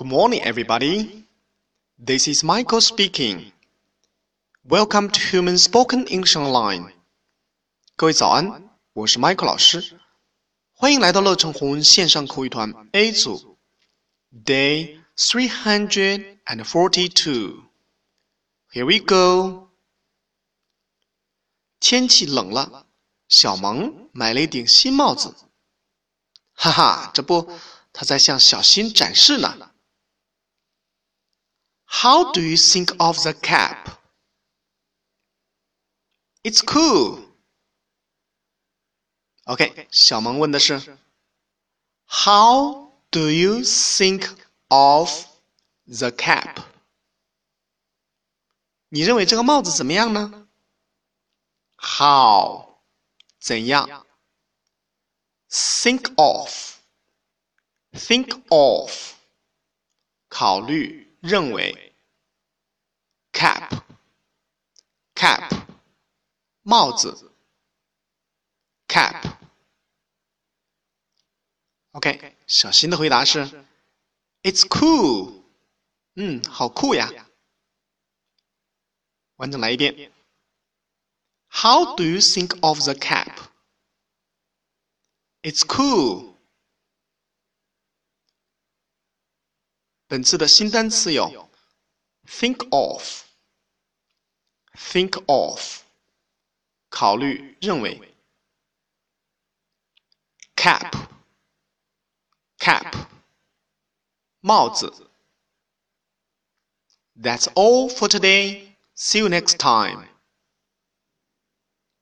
Good morning, everybody. This is Michael speaking. Welcome to Human Spoken English Online. 各位早安，我是 Michael 老师，欢迎来到乐成红线上口语团 A 组，Day three hundred and forty-two. Here we go. 天气冷了，小萌买了一顶新帽子。哈哈，这不，他在向小新展示呢。 How do you think of the cap? It's cool. OK，小萌问的是，How do you think of the cap？你认为这个帽子怎么样呢？How 怎样？Think of，think of 考虑。认为 ，cap，cap，帽子，cap。OK，小新的回答是，It's cool。嗯，好酷呀。完整来一遍。How do you think of the cap? It's cool. 本次的新单词有 think of，think of，考虑、认为；cap，cap，帽子。That's all for today. See you next time.